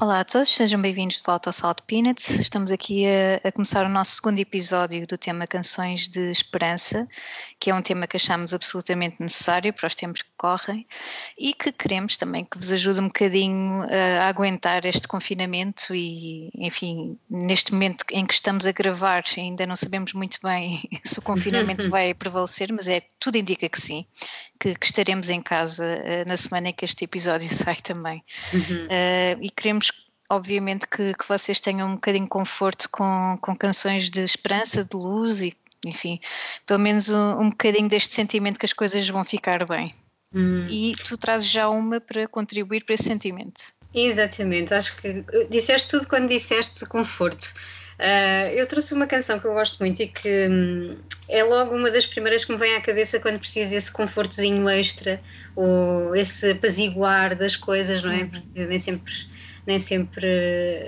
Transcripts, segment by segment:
Olá a todos, sejam bem-vindos de volta ao Salt Peanuts. Estamos aqui a, a, começar o nosso segundo episódio do tema Canções de Esperança, que é um tema que achamos absolutamente necessário para os tempos que correm e que queremos também que vos ajude um bocadinho a, a aguentar este confinamento e, enfim, neste momento em que estamos a gravar, ainda não sabemos muito bem se o confinamento vai prevalecer, mas é tudo indica que sim, que, que estaremos em casa uh, na semana em que este episódio sai também. Uhum. Uh, e queremos obviamente que, que vocês tenham um bocadinho de conforto com, com canções de esperança, de luz e, enfim, pelo menos um, um bocadinho deste sentimento que as coisas vão ficar bem. Hum. E tu trazes já uma para contribuir para esse sentimento. Exatamente, acho que disseste tudo quando disseste conforto. Uh, eu trouxe uma canção que eu gosto muito e que hum, é logo uma das primeiras que me vem à cabeça quando preciso desse confortozinho extra ou esse apaziguar das coisas, não é? Uhum. Porque nem sempre nem sempre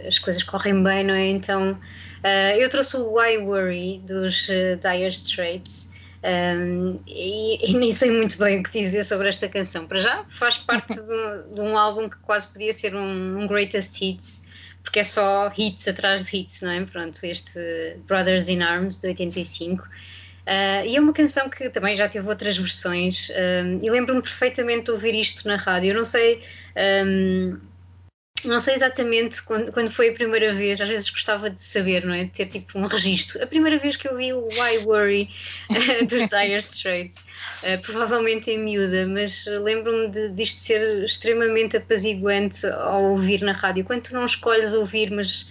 as coisas correm bem, não é? Então uh, eu trouxe o Why Worry dos uh, Dire Straits. Um, e, e, nem sei muito bem o que dizer sobre esta canção. Para já, faz parte de um, de um álbum que quase podia ser um, um, greatest hits, porque é só hits atrás de hits, não é? Pronto, este Brothers in Arms de 85. Uh, ah, e é uma canção que também já teve outras versões, e lembro-me perfeitamente de ouvir isto na rádio. Eu não sei. Um, não sei exatamente quando, quando foi a primeira vez, às vezes gostava de saber, não é? De ter tipo um registro. A primeira vez que eu vi o Why Worry uh, dos Dire Straits, uh, provavelmente em miúda, mas lembro-me de, disto ser extremamente apaziguante ao ouvir na rádio. Quando tu não escolhes ouvir, mas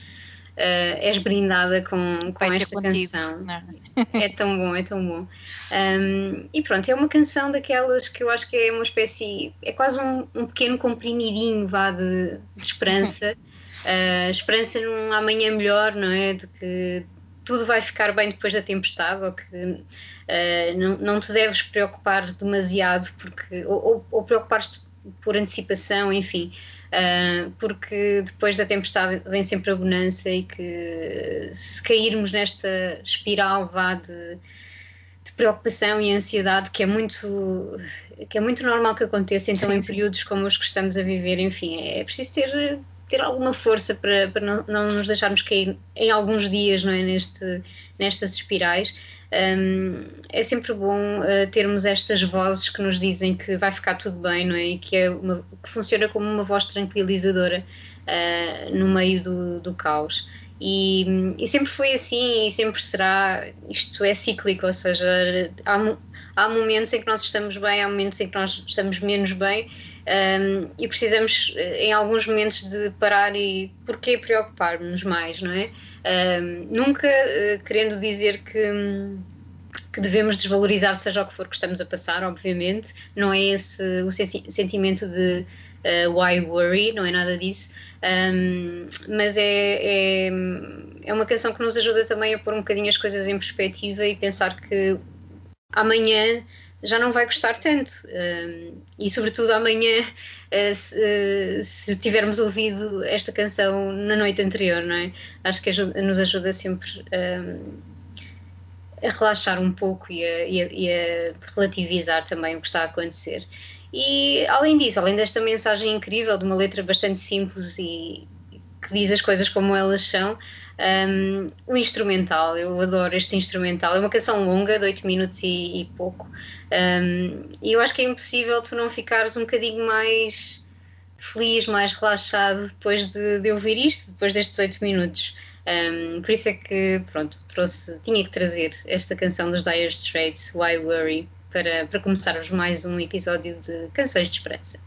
és brindada com, com esta contigo, canção. É? é tão bom, é tão bom. Um, e pronto, é uma canção daquelas que eu acho que é uma espécie, é quase um, um pequeno comprimidinho vá de, de esperança. Uh, esperança num amanhã melhor, não é? De que tudo vai ficar bem depois da tempestade, ou que uh, não, não te deves preocupar demasiado, porque, ou, ou, ou preocupar-te por antecipação, enfim uh, porque depois da tempestade vem sempre a bonança e que se cairmos nesta espiral vá de, de preocupação e ansiedade que é muito que é muito normal que aconteça então sim, em sim. períodos como os que estamos a viver enfim é preciso ter ter alguma força para, para não, não nos deixarmos cair em alguns dias não é neste nestas espirais um, é sempre bom uh, termos estas vozes que nos dizem que vai ficar tudo bem, não é? E que, é uma, que funciona como uma voz tranquilizadora uh, no meio do, do caos. E, e, sempre foi assim e sempre será. Isto é cíclico, ou seja, há, há momentos em que nós estamos bem, há momentos em que nós estamos menos bem. Um, e precisamos, eh, em alguns momentos, de parar e porquê preocupar-nos mais, não é? Um, nunca uh, querendo dizer que, que devemos desvalorizar seja o que for que estamos a passar, obviamente, não é esse o sentimento de uh, why worry, não é nada disso, um, mas é, é, é uma canção que nos ajuda também a pôr um bocadinho as coisas em perspectiva e pensar que amanhã já não vai gostar tanto. Um, e, sobretudo, amanhã, se, uh, se, tivermos ouvido esta canção na noite anterior, não é? Acho que nos ajuda sempre um, a relaxar um pouco e a, e, a, e a, relativizar também o que está a acontecer. E, além disso, além desta mensagem incrível, de uma letra bastante simples e que diz as coisas como elas são, um, o instrumental, eu adoro este instrumental. É uma canção longa, de 8 minutos e, e pouco. Um, e eu acho que é impossível tu não ficares um bocadinho mais feliz, mais relaxado depois de, de ouvir isto, depois destes 8 minutos. Um, por isso é que, pronto, trouxe, tinha que trazer esta canção dos Dire Straits, Why Worry, para, para começarmos mais um episódio de Canções de Esperança.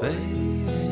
Baby,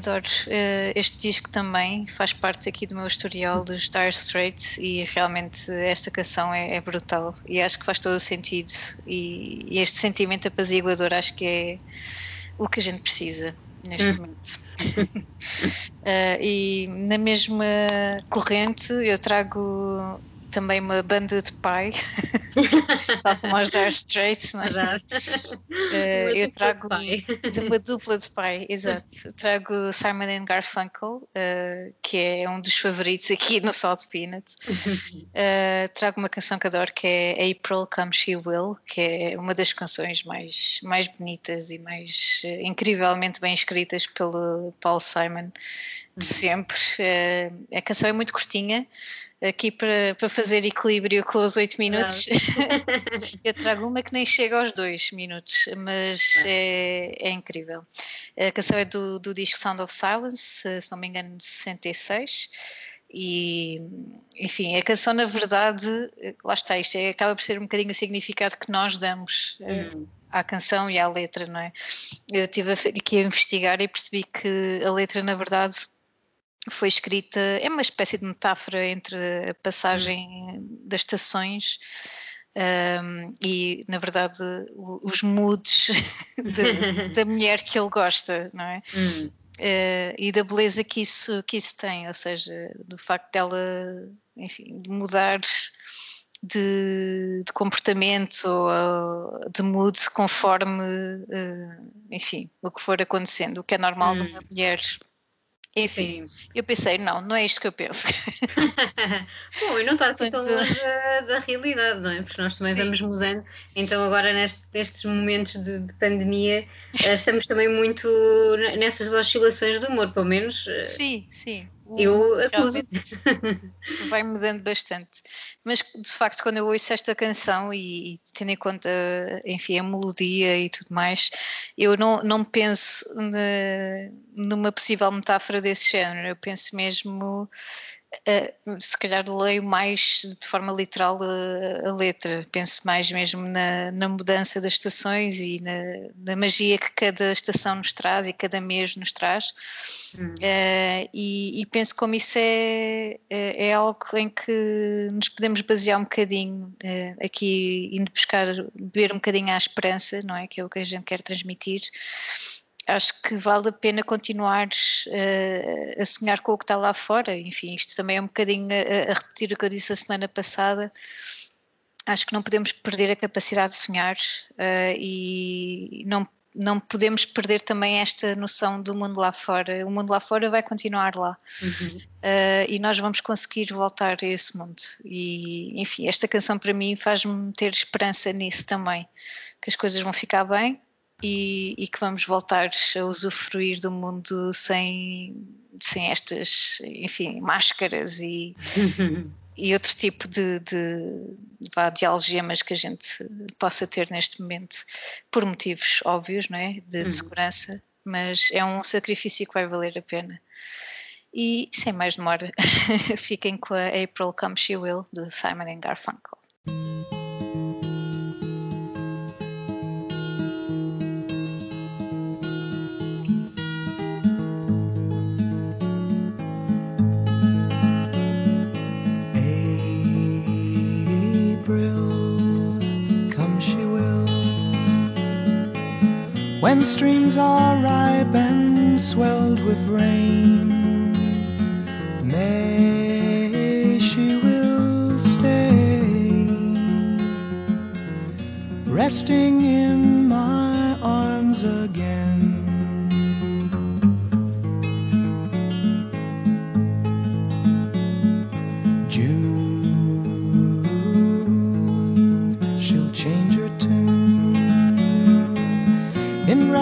adoro uh, este disco também, faz parte aqui do meu historial dos Dire Straits e realmente esta canção é, é brutal e acho que faz todo o sentido e, e, este sentimento apaziguador acho que é o que a gente precisa neste hum. momento. uh, e na mesma corrente eu trago também uma banda de pai, tal como os Dire Straits, não é? Uh, eu trago de uma dupla de pai, exato. Trago Simon and Garfunkel, uh, que é um dos favoritos aqui no Salt Peanut. Uh, trago uma canção que adoro que é April Come She Will, que é uma das canções mais, mais bonitas e mais incrivelmente bem escritas pelo Paul Simon de sempre. a canção é muito curtinha, aqui para, para fazer equilíbrio com os 8 minutos, eu trago uma que nem chega aos 2 minutos, mas é, é incrível. A canção é do, do disco Sound of Silence, se não me engano, de 66. E, enfim, a canção, na verdade, lá está, isto é, acaba por ser um bocadinho o significado que nós damos. Hum. À canção e à letra, não é? Eu estive aqui a investigar e percebi que a letra, na verdade, foi escrita, é uma espécie de metáfora entre a passagem das estações um, e, na verdade, os moods de, da mulher que ele gosta, não é? Uh, e da beleza que isso, que isso tem, ou seja, do facto dela, enfim, de mudar de, de comportamento ou de mood conforme, uh, enfim, o que for acontecendo, o que é normal hum. numa mulher enfim, Sim. eu pensei, não, não é isto que eu penso. Bom, e não está assim tão longe da, da, realidade, não é? Porque nós também Sim. vamos mudando. Então, agora, neste, nestes momentos de, de, pandemia, eh, estamos também muito nessas oscilações do humor, pelo menos. Eh, sim, sim. Eu acuso. Vai mudando bastante. Mas de facto, quando eu ouço esta canção e, e tendo em conta, enfim, a melodia e tudo mais, eu não, não penso de, numa possível metáfora desse género. Eu penso mesmo Uh, se calhar leio mais de forma literal a, a letra, penso mais mesmo na, na, mudança das estações e na, na, magia que cada estação nos traz e cada mês nos traz. Hum. Uh, e, e, penso como isso é, é, é, algo em que nos podemos basear um bocadinho uh, aqui, indo buscar, beber um bocadinho à esperança, não é? Que é o que a gente quer transmitir acho que vale a pena continuar uh, a sonhar com o que está lá fora. Enfim, isto também é um bocadinho a, a, repetir o que eu disse a semana passada. Acho que não podemos perder a capacidade de sonhar uh, e não, não podemos perder também esta noção do mundo lá fora. O mundo lá fora vai continuar lá uhum. uh, e nós vamos conseguir voltar a esse mundo. E, enfim, esta canção para mim faz-me ter esperança nisso também, que as coisas vão ficar bem e, e, que vamos voltar a usufruir do mundo sem, sem estas, enfim, máscaras e, e outro tipo de, de, de algemas que a gente possa ter neste momento, por motivos óbvios, não é? De, de uhum. segurança, mas é um sacrifício que vai valer a pena. E sem mais demora, fiquem com a April Come She Will, do Simon Garfunkel. When streams are ripe and swelled with rain. May she will stay, resting in my arms again.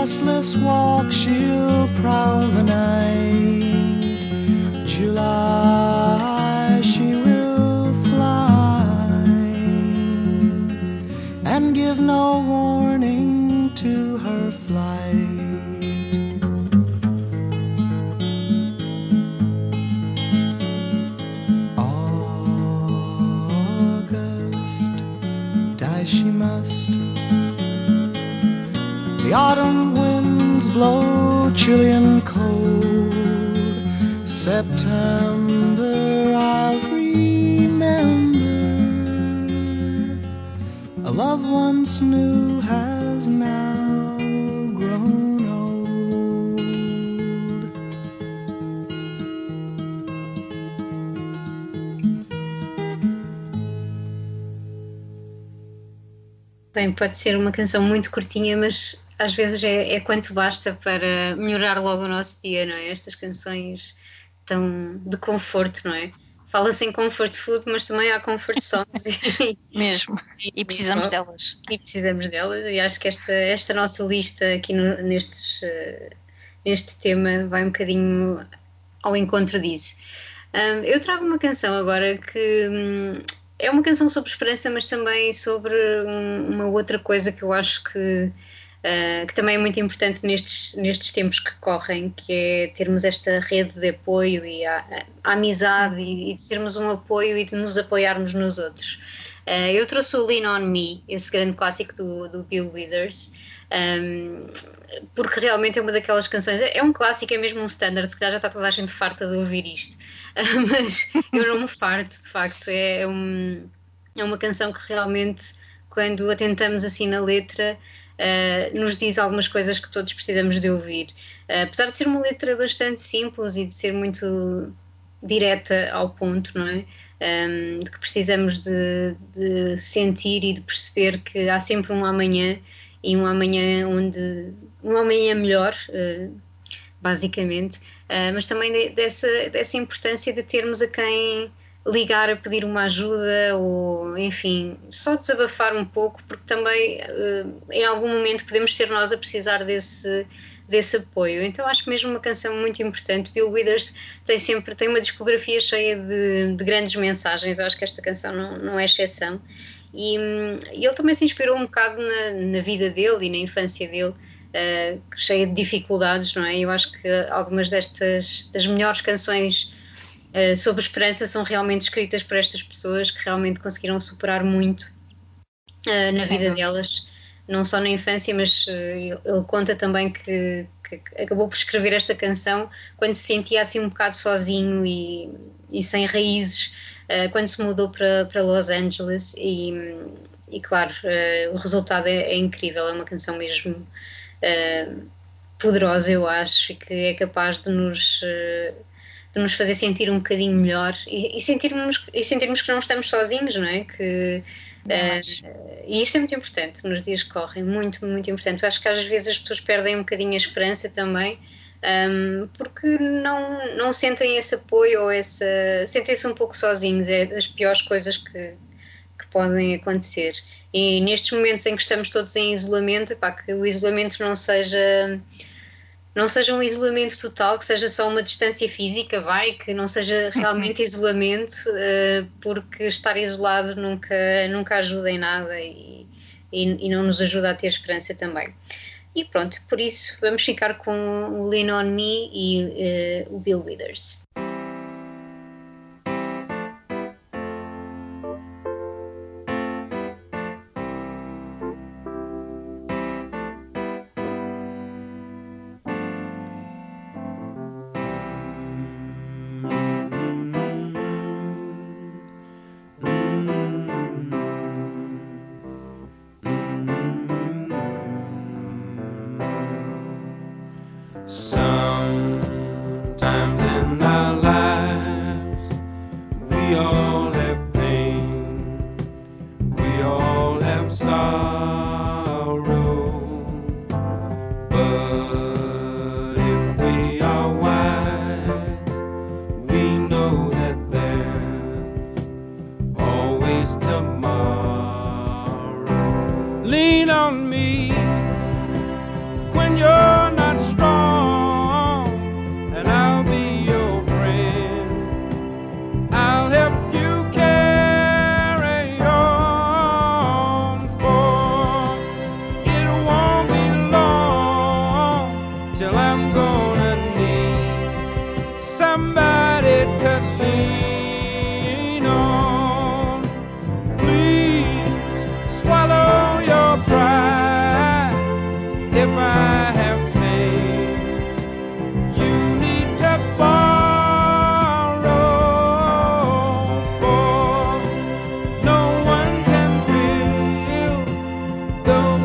Restless walk, she'll prowl the night. Autumn blow chilly and cold September, I'll remember. A love once new has now grown. Bem, pode ser uma canção muito curtinha, mas às vezes é, é quanto basta para melhorar logo o nosso dia, não é? Estas canções tão de conforto, não é? Fala-se em comfort food, mas também há comfort songs e, Mesmo. E precisamos delas. e precisamos delas. E acho que esta, esta nossa lista aqui no- nestes, eh, neste tema vai um bocadinho ao encontro disso. Ahm, eu trago uma canção agora que hum, é uma canção sobre esperança, mas também sobre um- uma outra coisa que eu acho que, ah, que também é muito importante nestes, nestes tempos que correm, que é termos esta rede de apoio e a, a amizade e, e de sermos um apoio e de nos apoiarmos nos outros. Ah, eu trouxe o Lean On Me, esse grande clássico do, do Bill Withers. Um, porque realmente é uma daquelas canções, é é um clássico, é mesmo um standard, se calhar já está toda a gente farta de ouvir isto, mas eu não me farto, de facto, é, um, é uma canção que realmente, quando a tentamos assim na letra, uh, nos diz algumas coisas que todos precisamos de ouvir. Uh, apesar de ser uma letra bastante simples e de ser muito direta ao ponto, não é? Um, de que precisamos de, de sentir e de perceber que há sempre um amanhã e um amanhã onde um amanhã melhor, uh, basicamente, mas também de, dessa, dessa importância de termos a quem ligar a pedir uma ajuda ou, enfim, só desabafar um pouco, porque também uh, em algum momento podemos ser nós a precisar desse desse apoio. Então acho que mesmo uma canção muito importante. Bill Withers tem sempre tem uma discografia cheia de, de grandes mensagens. Eu acho que esta canção não, não é exceção. E, e, ele também se inspirou um bocado na, na vida dele e na infância dele, uh, cheia de dificuldades, não é? Eu acho que algumas destas das melhores canções uh, sobre esperança são realmente escritas por estas pessoas que realmente conseguiram superar muito uh, na Sim, vida delas, não só na infância, mas ele conta também que, que, acabou por escrever esta canção quando se sentia assim um bocado sozinho e, e sem raízes uh, quando se mudou para, para Los Angeles e, e claro, uh, o resultado é, é, incrível, é uma canção mesmo uh, poderosa eu acho e que é capaz de nos, de nos fazer sentir um bocadinho melhor e, e, sentirmos, e sentirmos que não estamos sozinhos, não é? Que, e isso é muito importante nos dias que correm, muito, muito importante. Eu acho que às vezes as pessoas perdem um bocadinho a esperança também um, porque não, não sentem esse apoio ou essa. sentem-se um pouco sozinhos, é das piores coisas que, que podem acontecer. E nestes momentos em que estamos todos em isolamento, epá, que o isolamento não seja. Não seja um isolamento total, que seja só uma distância física, vai, que não seja realmente isolamento, uh, porque estar isolado nunca, nunca ajuda em nada e, e, e não nos ajuda a ter esperança também. E pronto, por isso vamos ficar com o Lean On Me e uh, o Bill Withers. sorry.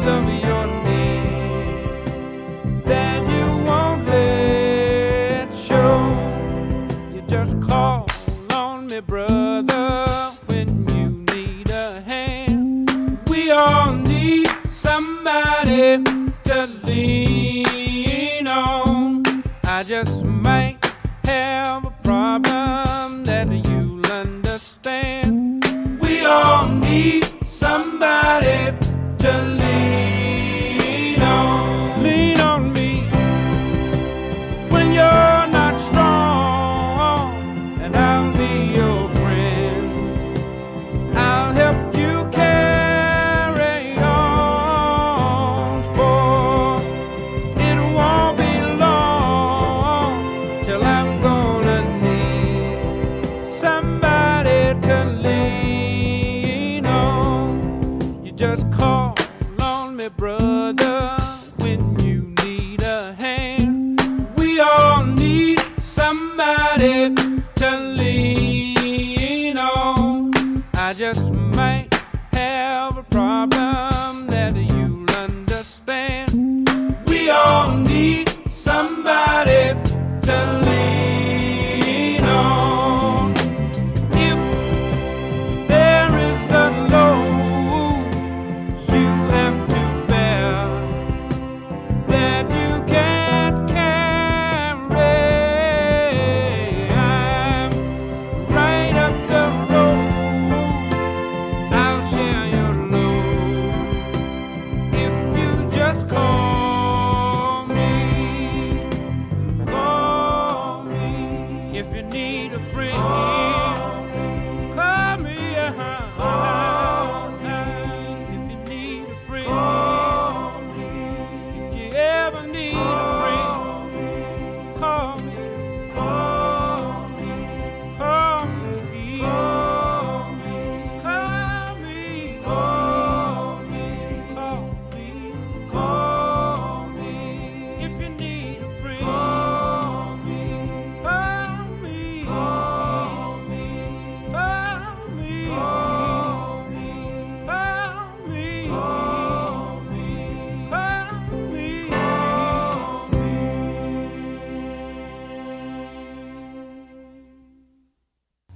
love you.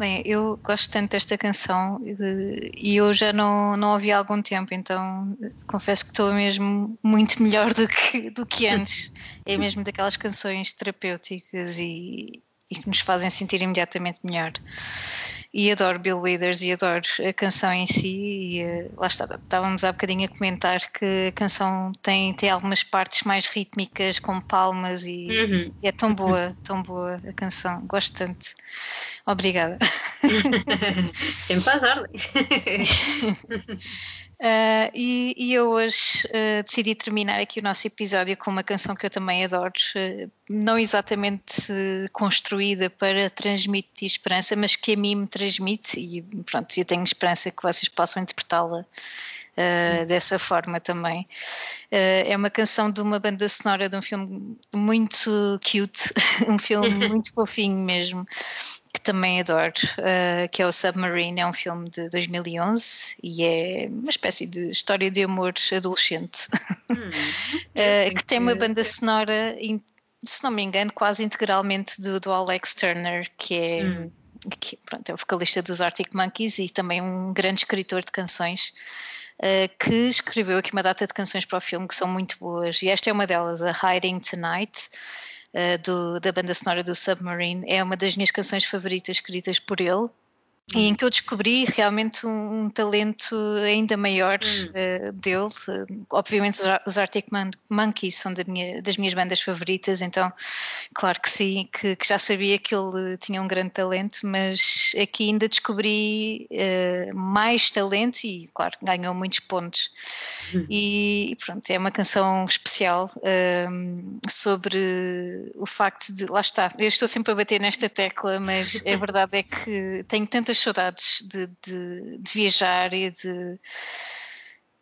Bem, eu gosto tanto desta canção e eu já não, não ouvi há algum tempo, então eh, confesso que estou mesmo muito melhor do que, do que antes. É mesmo daquelas canções terapêuticas e, e que nos fazem sentir imediatamente melhor. E adoro Bill Withers e adoro a canção em si. E, eh, lá está, estávamos há bocadinho a comentar que a canção tem, tem algumas partes mais rítmicas, com palmas, e, Uhum. e é tão boa, tão boa a canção. Gosto tanto. Obrigada. Sempre às ordens. Uh, e, e eu hoje uh, decidi terminar aqui o nosso episódio com uma canção que eu também adoro, uh, não exatamente construída para transmitir esperança, mas que a mim me transmite, e pronto, eu tenho esperança que vocês possam interpretá-la dessa forma também. é uma canção de uma banda sonora de um filme muito cute, um filme muito fofinho mesmo que também adoro, uh, que é o Submarine, é um filme de 2011 e é uma espécie de história de amor adolescente, Hum, uh, que tem uma banda sonora, se não me engano, quase integralmente do, do Alex Turner, que é, Hum. que, pronto, é o vocalista dos Arctic Monkeys e também um grande escritor de canções. Uh, que escreveu aqui uma data de canções para o filme que são muito boas, e esta é uma delas, a Hiding Tonight, do, da banda sonora do Submarine, é uma das minhas canções favoritas escritas por ele. E em que eu descobri realmente um, um talento ainda maior uh, dele. Obviamente, os, Arctic Mon Monkeys são da minha, das minhas bandas favoritas, então, claro que sim, que, que, já sabia que ele tinha um grande talento, mas aqui ainda descobri uh, mais talento e, claro, ganhou muitos pontos. Hum. E, e, pronto, é uma canção especial sobre o facto de. Lá está, eu estou sempre a bater nesta tecla, mas a verdade é que tenho tantas saudades de, de, de, viajar e de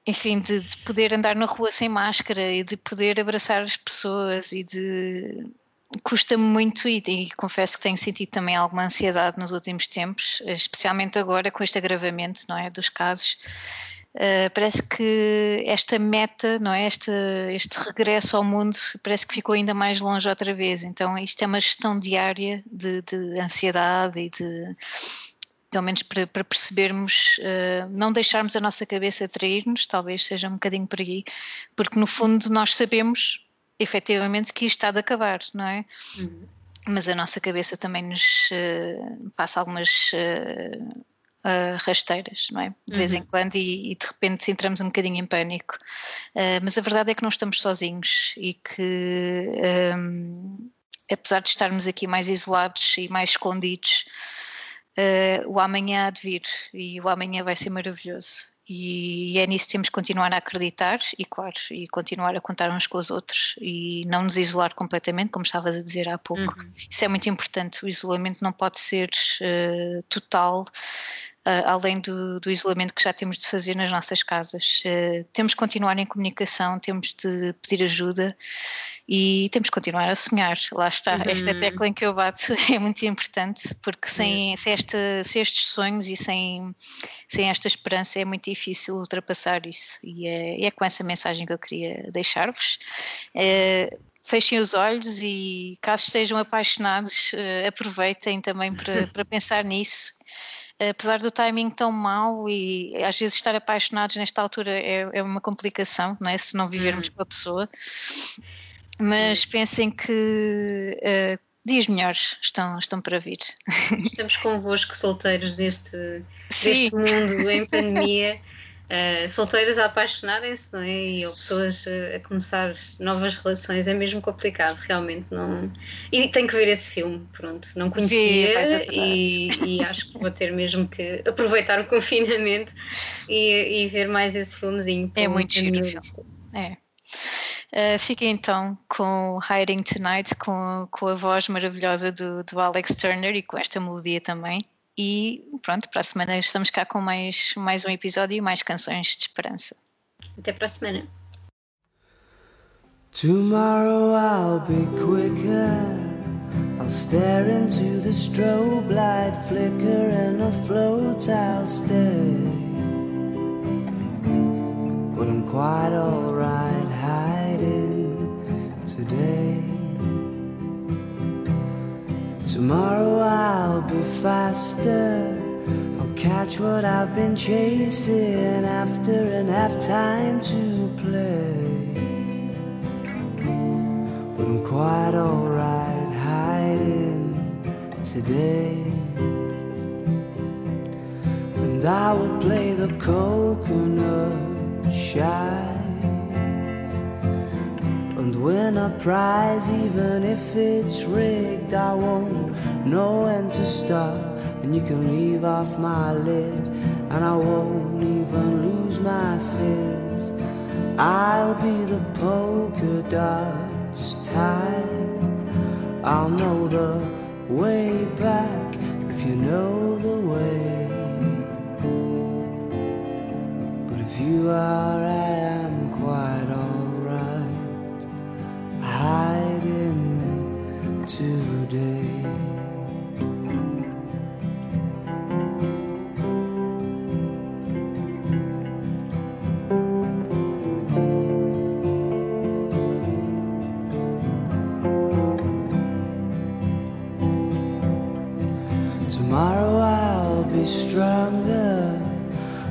enfim, de, de, poder andar na rua sem máscara e de poder abraçar as pessoas e de custa-me muito e, e, confesso que tenho sentido também alguma ansiedade nos últimos tempos, especialmente agora com este agravamento, não é, dos casos. Uh, parece que esta meta, não é, este, este regresso ao mundo, parece que ficou ainda mais longe outra vez. Então isto é uma gestão diária de, de ansiedade e de pelo menos para, para percebermos, uh, não deixarmos a nossa cabeça trair-nos, talvez seja um bocadinho por aí, porque no fundo nós sabemos efetivamente que isto está de acabar, não é? Uhum. Mas a nossa cabeça também nos uh, passa algumas uh, rasteiras, não é? De vez em Uhum. quando, e, e de repente entramos um bocadinho em pânico. Mas a verdade é que não estamos sozinhos e que, um, apesar de estarmos aqui mais isolados e mais escondidos, uh, o amanhã há de vir e o amanhã vai ser maravilhoso. E é nisso que temos que continuar a acreditar e, claro, e continuar a contar uns com os outros e não nos isolar completamente, como estavas a dizer há pouco. Uhum. Isso é muito importante. O isolamento não pode ser uh, total, além do, do, isolamento que já temos de fazer nas nossas casas. Uh, temos de continuar em comunicação, temos de pedir ajuda e temos de continuar a sonhar. Lá está, Uhum. esta tecla em que eu bato é muito importante, porque sem, sem, esta, sem estes sonhos e sem, sem esta esperança é muito difícil ultrapassar isso. E é, é com essa mensagem que eu queria deixar-vos. Uh, fechem os olhos e, caso estejam apaixonados, aproveitem também para, para pensar nisso apesar do timing tão mau e às vezes estar apaixonados nesta altura é, é uma complicação, não é? Se não vivermos Hum. com a pessoa. Mas pensem que uh, dias melhores estão, estão para vir. Estamos convosco, solteiros deste, Sim. deste mundo em pandemia. Uh, solteiros a apaixonarem-se, não é? E ou pessoas uh, a começar novas relações, é mesmo complicado, realmente não. E tenho que ver esse filme, pronto, não conhecia e, e acho que vou ter mesmo que aproveitar o confinamento e, e ver mais esse filmezinho. É muito giro o filme. É. Uh, fiquem então com Hiding Tonight, com, com a voz maravilhosa do, do Alex Turner e com esta melodia também. E pronto, para a semana estamos cá com mais, mais um episódio e mais canções de esperança. Até para a semana. Tomorrow I'll be quicker. I'll stare into the strobe light flicker and afloat I'll stay. But I'm quite alright hiding today. Tomorrow I'll be faster. I'll catch what I've been chasing after and have time to play. But I'm quite alright hiding today. And I will play the coconut shy. Win a prize, even if it's rigged, I won't know when to stop. And you can leave off my lid, and I won't even lose my fizz. I'll be the polka dots type. I'll know the way back if you know the way. But if you are, today. Tomorrow I'll be stronger,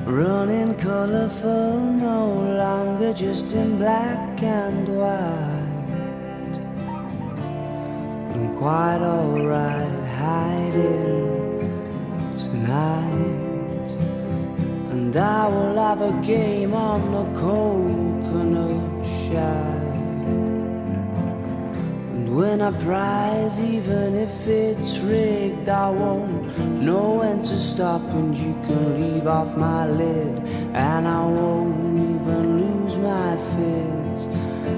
running colorful, no longer just in black and white. Quite alright hiding tonight, and I will have a game on the coconut shine. And win a prize, even if it's rigged, I won't know when to stop. And you can leave off my lid, and I won't even lose my fizz.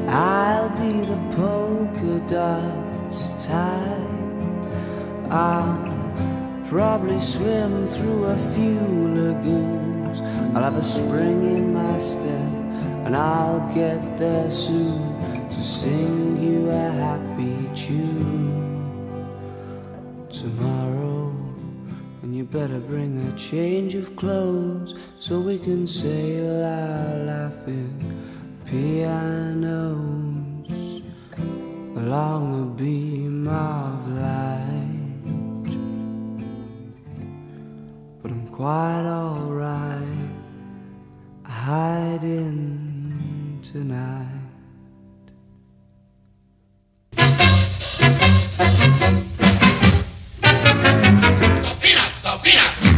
I'll be the polka dots type. I'll probably swim through a few lagoons. I'll have a spring in my step, and I'll get there soon to sing you a happy tune tomorrow. And you better bring a change of clothes so we can sail our laughing pianos long a beam of light, but I'm quite alright. Hiding tonight. Sofía,